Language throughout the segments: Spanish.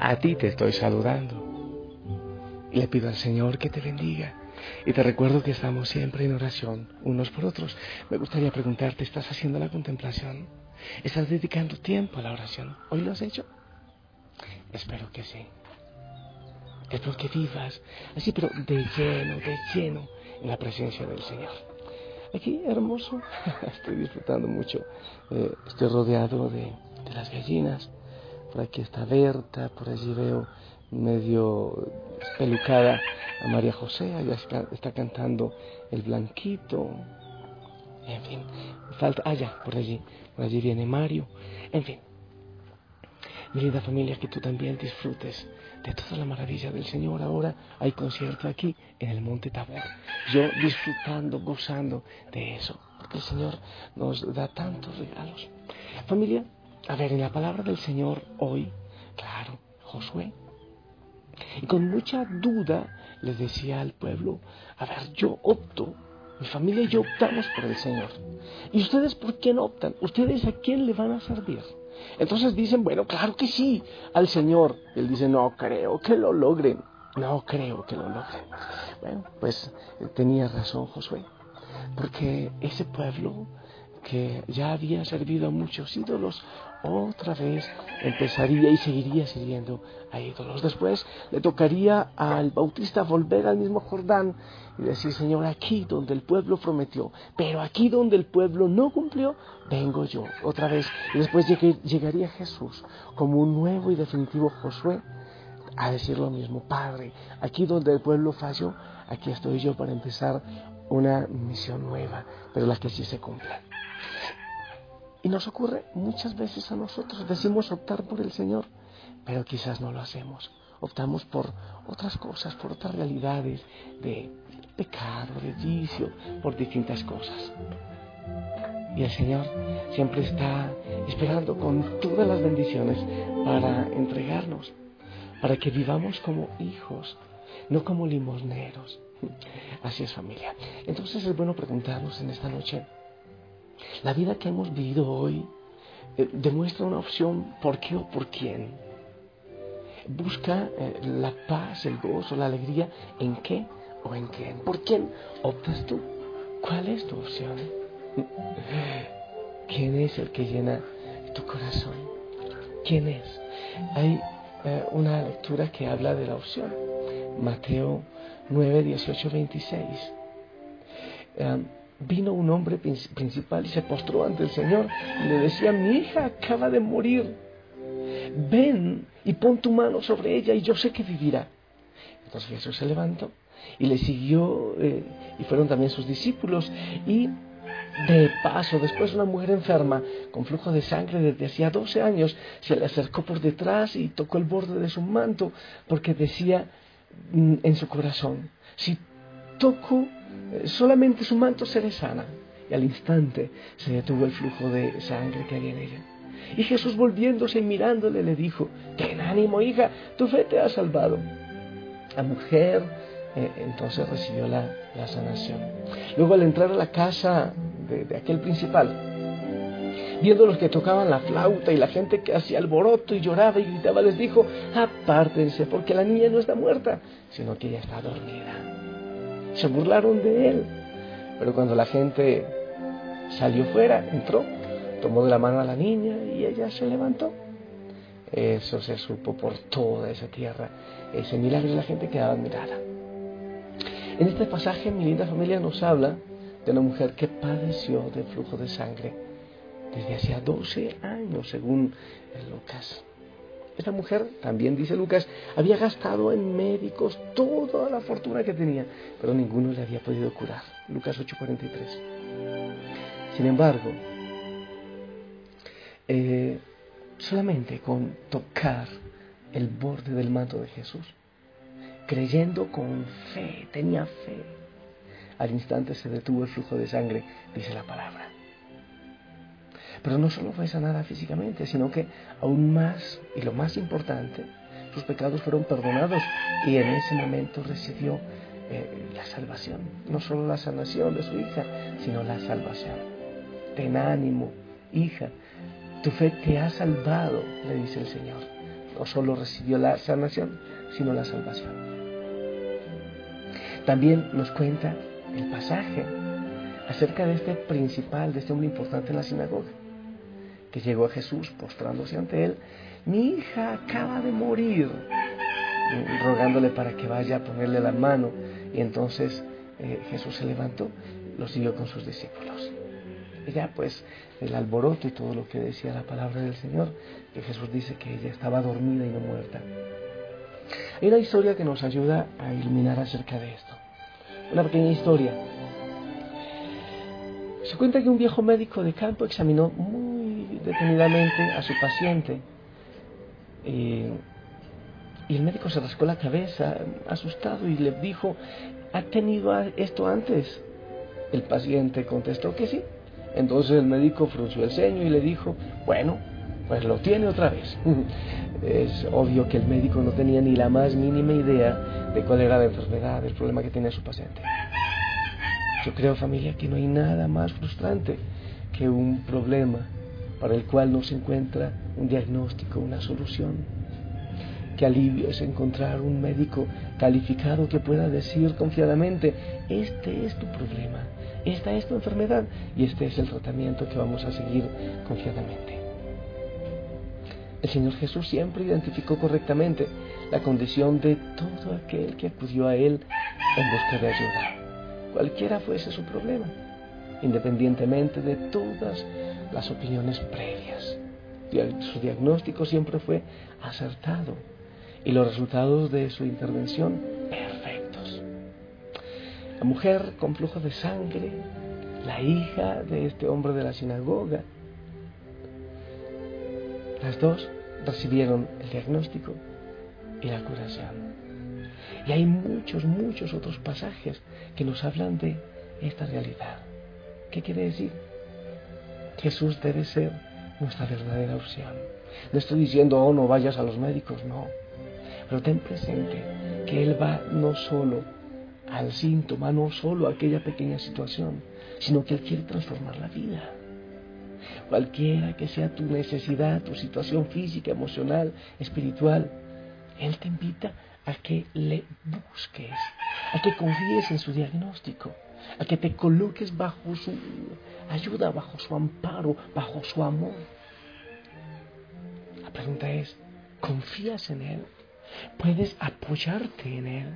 A ti te estoy saludando. Le pido al Señor que te bendiga. Y te recuerdo que estamos siempre en oración unos por otros. Me gustaría preguntarte, ¿estás haciendo la contemplación? ¿Estás dedicando tiempo a la oración? ¿Hoy lo has hecho? Espero que sí. Espero que vivas así, pero de lleno, de lleno en la presencia del Señor. Aquí, hermoso, estoy disfrutando mucho. Eh, estoy rodeado de, de las gallinas por aquí está Berta, por allí veo medio pelucada a María José, allá está, cantando el blanquito, en fin, falta, allá, ah, por allí, por allí viene Mario, en fin. Mi linda familia, que tú también disfrutes de toda la maravilla del Señor. Ahora hay concierto aquí en el Monte Tabor. Yo disfrutando, gozando de eso, porque el Señor nos da tantos regalos. Familia, a ver, en la palabra del Señor hoy, claro, Josué. Y con mucha duda les decía al pueblo, a ver, yo opto, mi familia y yo optamos por el Señor. ¿Y ustedes por quién optan? ¿Ustedes a quién le van a servir? Entonces dicen, bueno, claro que sí, al Señor. Él dice, no creo que lo logren. No creo que lo logren. Bueno, pues tenía razón Josué, porque ese pueblo que ya había servido a muchos ídolos, otra vez empezaría y seguiría sirviendo a ídolos. Después le tocaría al bautista volver al mismo Jordán y decir, Señor, aquí donde el pueblo prometió, pero aquí donde el pueblo no cumplió, vengo yo otra vez. Y después llegaría Jesús como un nuevo y definitivo Josué a decir lo mismo, Padre, aquí donde el pueblo falló, aquí estoy yo para empezar una misión nueva, pero la que sí se cumpla. Y nos ocurre muchas veces a nosotros, decimos optar por el Señor, pero quizás no lo hacemos. Optamos por otras cosas, por otras realidades de pecado, de vicio, por distintas cosas. Y el Señor siempre está esperando con todas las bendiciones para entregarnos, para que vivamos como hijos, no como limosneros. Así es familia. Entonces es bueno preguntarnos en esta noche, la vida que hemos vivido hoy eh, demuestra una opción por qué o por quién. Busca eh, la paz, el gozo, la alegría en qué o en quién. ¿Por quién optas tú? ¿Cuál es tu opción? ¿Quién es el que llena tu corazón? ¿Quién es? Hay eh, una lectura que habla de la opción. Mateo 9, 18, 26 vino un hombre principal y se postró ante el Señor y le decía, mi hija acaba de morir, ven y pon tu mano sobre ella y yo sé que vivirá. Entonces Jesús se levantó y le siguió eh, y fueron también sus discípulos y de paso, después una mujer enferma con flujo de sangre desde hacía 12 años se le acercó por detrás y tocó el borde de su manto porque decía mm, en su corazón, si toco solamente su manto será sana. Y al instante se detuvo el flujo de sangre que había en ella. Y Jesús volviéndose y mirándole le dijo, ten ánimo hija, tu fe te ha salvado. La mujer eh, entonces recibió la, sanación. Luego al entrar a la casa de, aquel principal, viendo los que tocaban la flauta y la gente que hacía alboroto y lloraba y gritaba, les dijo, apártense porque la niña no está muerta, sino que ella está dormida. Se burlaron de él, pero cuando la gente salió fuera, entró, tomó de la mano a la niña y ella se levantó. Eso se supo por toda esa tierra. Ese milagro la gente quedaba admirada. En este pasaje mi linda familia nos habla de una mujer que padeció de flujo de sangre desde hacía 12 años, según Lucas. Esta mujer, también dice Lucas, había gastado en médicos toda la fortuna que tenía, pero ninguno le había podido curar. Lucas 8:43. Sin embargo, eh, solamente con tocar el borde del manto de Jesús, creyendo con fe, tenía fe, al instante se detuvo el flujo de sangre, dice la palabra. Pero no solo fue sanada físicamente, sino que aún más, y lo más importante, sus pecados fueron perdonados y en ese momento recibió eh, la salvación. No solo la sanación de su hija, sino la salvación. Ten ánimo, hija, tu fe te ha salvado, le dice el Señor. No solo recibió la sanación, sino la salvación. También nos cuenta el pasaje acerca de este principal, de este hombre importante en la sinagoga, que llegó a Jesús postrándose ante él. Mi hija acaba de morir, rogándole para que vaya a ponerle la mano. Y entonces eh, Jesús se levantó, lo siguió con sus discípulos. Y ya pues el alboroto y todo lo que decía la palabra del Señor, que Jesús dice que ella estaba dormida y no muerta. Hay una historia que nos ayuda a iluminar acerca de esto. Una pequeña historia. Se cuenta que un viejo médico de campo examinó detenidamente a su paciente eh, y el médico se rascó la cabeza asustado y le dijo, ¿ha tenido esto antes? El paciente contestó que sí. Entonces el médico frunció el ceño y le dijo, bueno, pues lo tiene otra vez. es obvio que el médico no tenía ni la más mínima idea de cuál era la enfermedad, el problema que tenía su paciente. Yo creo, familia, que no hay nada más frustrante que un problema para el cual no se encuentra un diagnóstico, una solución. Qué alivio es encontrar un médico calificado que pueda decir confiadamente, este es tu problema, esta es tu enfermedad y este es el tratamiento que vamos a seguir confiadamente. El Señor Jesús siempre identificó correctamente la condición de todo aquel que acudió a Él en busca de ayuda, cualquiera fuese su problema, independientemente de todas las opiniones previas. Su diagnóstico siempre fue acertado y los resultados de su intervención perfectos. La mujer con flujo de sangre, la hija de este hombre de la sinagoga, las dos recibieron el diagnóstico y la curación. Y hay muchos, muchos otros pasajes que nos hablan de esta realidad. ¿Qué quiere decir? Jesús debe ser nuestra verdadera opción. No estoy diciendo, oh, no vayas a los médicos, no. Pero ten presente que Él va no solo al síntoma, no solo a aquella pequeña situación, sino que Él quiere transformar la vida cualquiera que sea tu necesidad, tu situación física, emocional, espiritual, Él te invita a que le busques, a que confíes en su diagnóstico, a que te coloques bajo su ayuda, bajo su amparo, bajo su amor. La pregunta es, ¿confías en Él? ¿Puedes apoyarte en Él?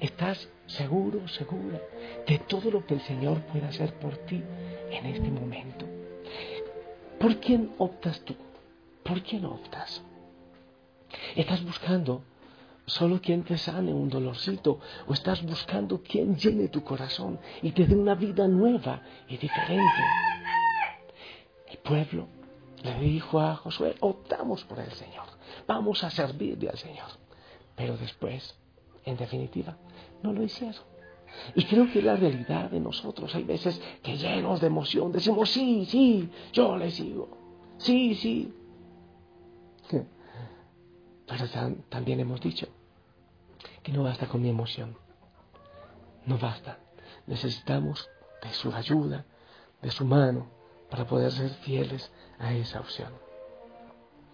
¿Estás seguro, segura de todo lo que el Señor puede hacer por ti en este momento? ¿Por quién optas tú? ¿Por quién optas? ¿Estás buscando solo quien te sane un dolorcito o estás buscando quien llene tu corazón y te dé una vida nueva y diferente? El pueblo le dijo a Josué, optamos por el Señor, vamos a servirle al Señor. Pero después, en definitiva, no lo hicieron. Y creo que la realidad de nosotros. Hay veces que llenos de emoción decimos, sí, sí, yo le sigo. Sí, sí. Pero también hemos dicho que no basta con mi emoción. No basta. Necesitamos de su ayuda, de su mano, para poder ser fieles a esa opción.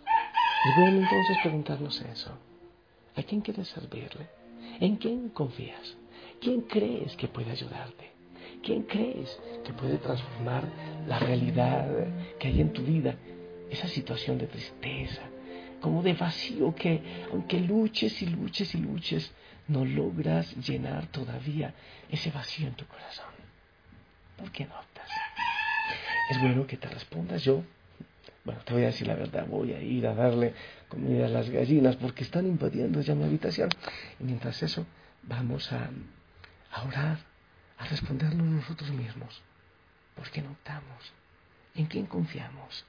Y bueno entonces preguntarnos eso. ¿A quién quieres servirle? ¿En quién confías? ¿Quién crees que puede ayudarte? ¿Quién crees que puede transformar la realidad que hay en tu vida? Esa situación de tristeza, como de vacío que aunque luches y luches y luches, no logras llenar todavía ese vacío en tu corazón. ¿Por qué no optas? Es bueno que te respondas yo. Bueno, te voy a decir la verdad, voy a ir a darle comida a las gallinas porque están invadiendo ya mi habitación. Y mientras eso, vamos a, orar, a respondernos nosotros mismos. ¿Por qué no optamos? ¿En quién confiamos?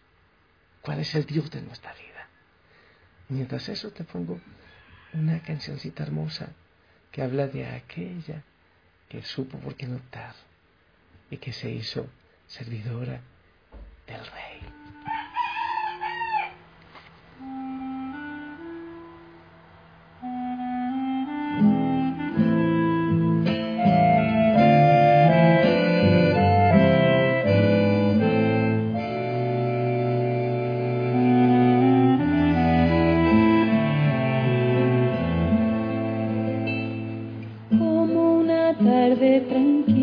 ¿Cuál es el Dios de nuestra vida? Mientras eso te pongo una cancioncita hermosa que habla de aquella que supo por qué no optar y que se hizo servidora del rey. tarde tranquila.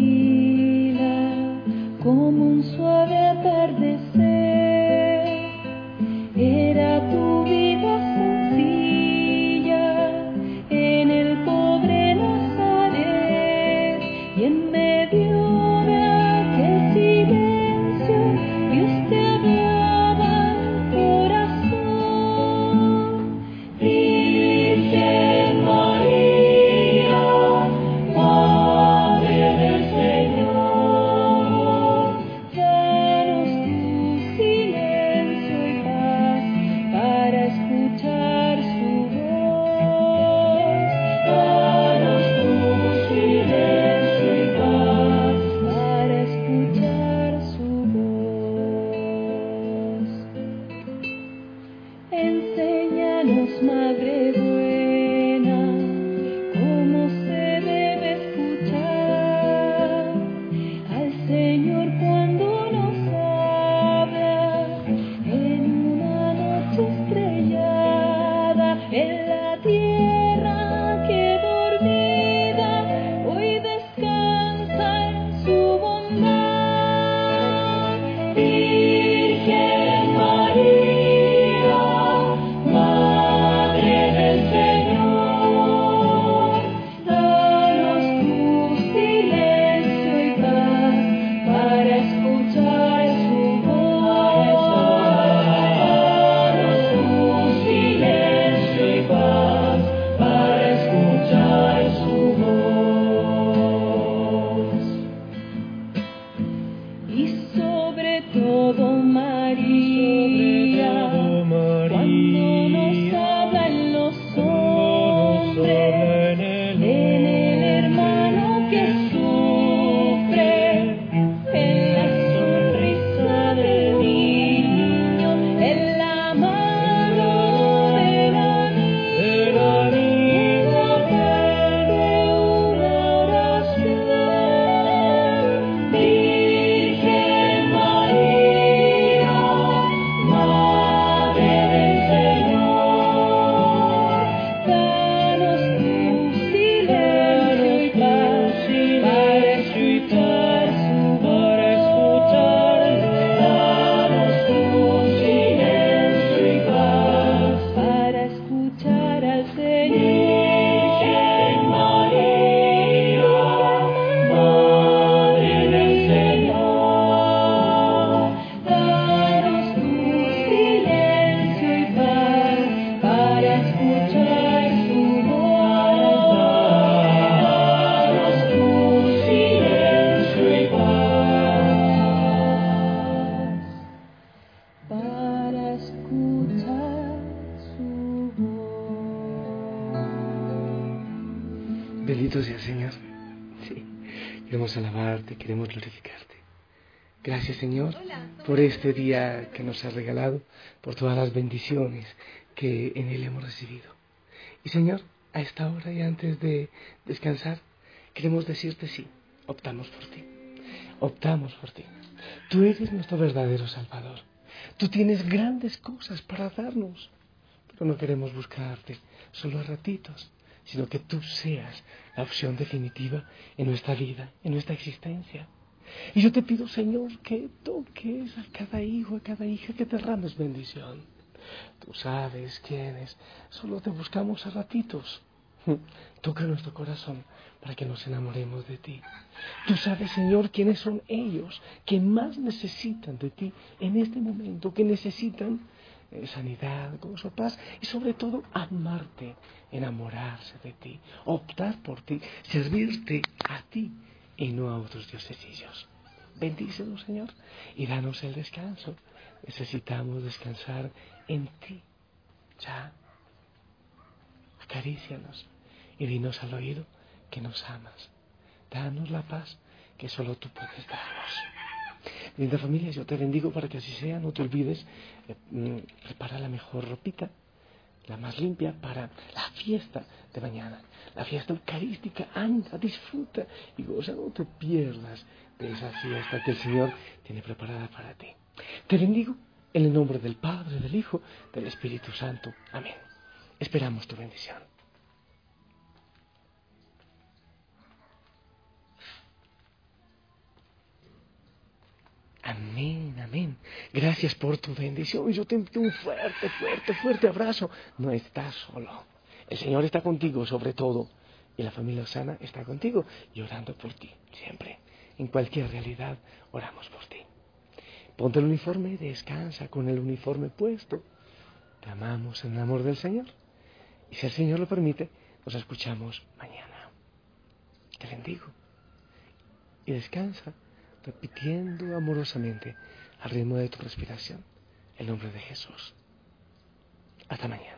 Bendito sea Señor. Sí, queremos alabarte, queremos glorificarte. Gracias Señor por este día que nos has regalado, por todas las bendiciones que en Él hemos recibido. Y Señor, a esta hora y antes de descansar, queremos decirte sí, optamos por ti. Optamos por ti. Tú eres nuestro verdadero Salvador. Tú tienes grandes cosas para darnos, pero no queremos buscarte solo a ratitos, sino que tú seas la opción definitiva en nuestra vida, en nuestra existencia. Y yo te pido, Señor, que toques a cada hijo, a cada hija, que derrames bendición. Tú sabes quiénes, solo te buscamos a ratitos. Toca nuestro corazón para que nos enamoremos de ti. Tú sabes, Señor, quiénes son ellos que más necesitan de ti en este momento, que necesitan eh, sanidad, gozo, paz y sobre todo amarte, enamorarse de ti, optar por ti, servirte a ti y no a otros diosecillos. Bendícenos, Señor, y danos el descanso. Necesitamos descansar en ti. Ya. Acarícianos y dinos al oído que nos amas. Danos la paz que solo tú puedes darnos. Linda familia, yo te bendigo para que así sea. No te olvides, eh, mm, prepara la mejor ropita, la más limpia para la fiesta de mañana. La fiesta eucarística, anda, disfruta y goza, no te pierdas de esa fiesta que el Señor tiene preparada para ti. Te bendigo en el nombre del Padre, del Hijo, del Espíritu Santo. Amén. Esperamos tu bendición. Amén, amén. Gracias por tu bendición. Yo te envío un fuerte, fuerte, fuerte abrazo. No estás solo. El Señor está contigo sobre todo. Y la familia Osana está contigo, llorando por ti, siempre. En cualquier realidad, oramos por ti. Ponte el uniforme, descansa con el uniforme puesto. Te amamos en el amor del Señor. Y si el Señor lo permite, nos escuchamos mañana. Te bendigo. Y descansa repitiendo amorosamente al ritmo de tu respiración el nombre de Jesús. Hasta mañana.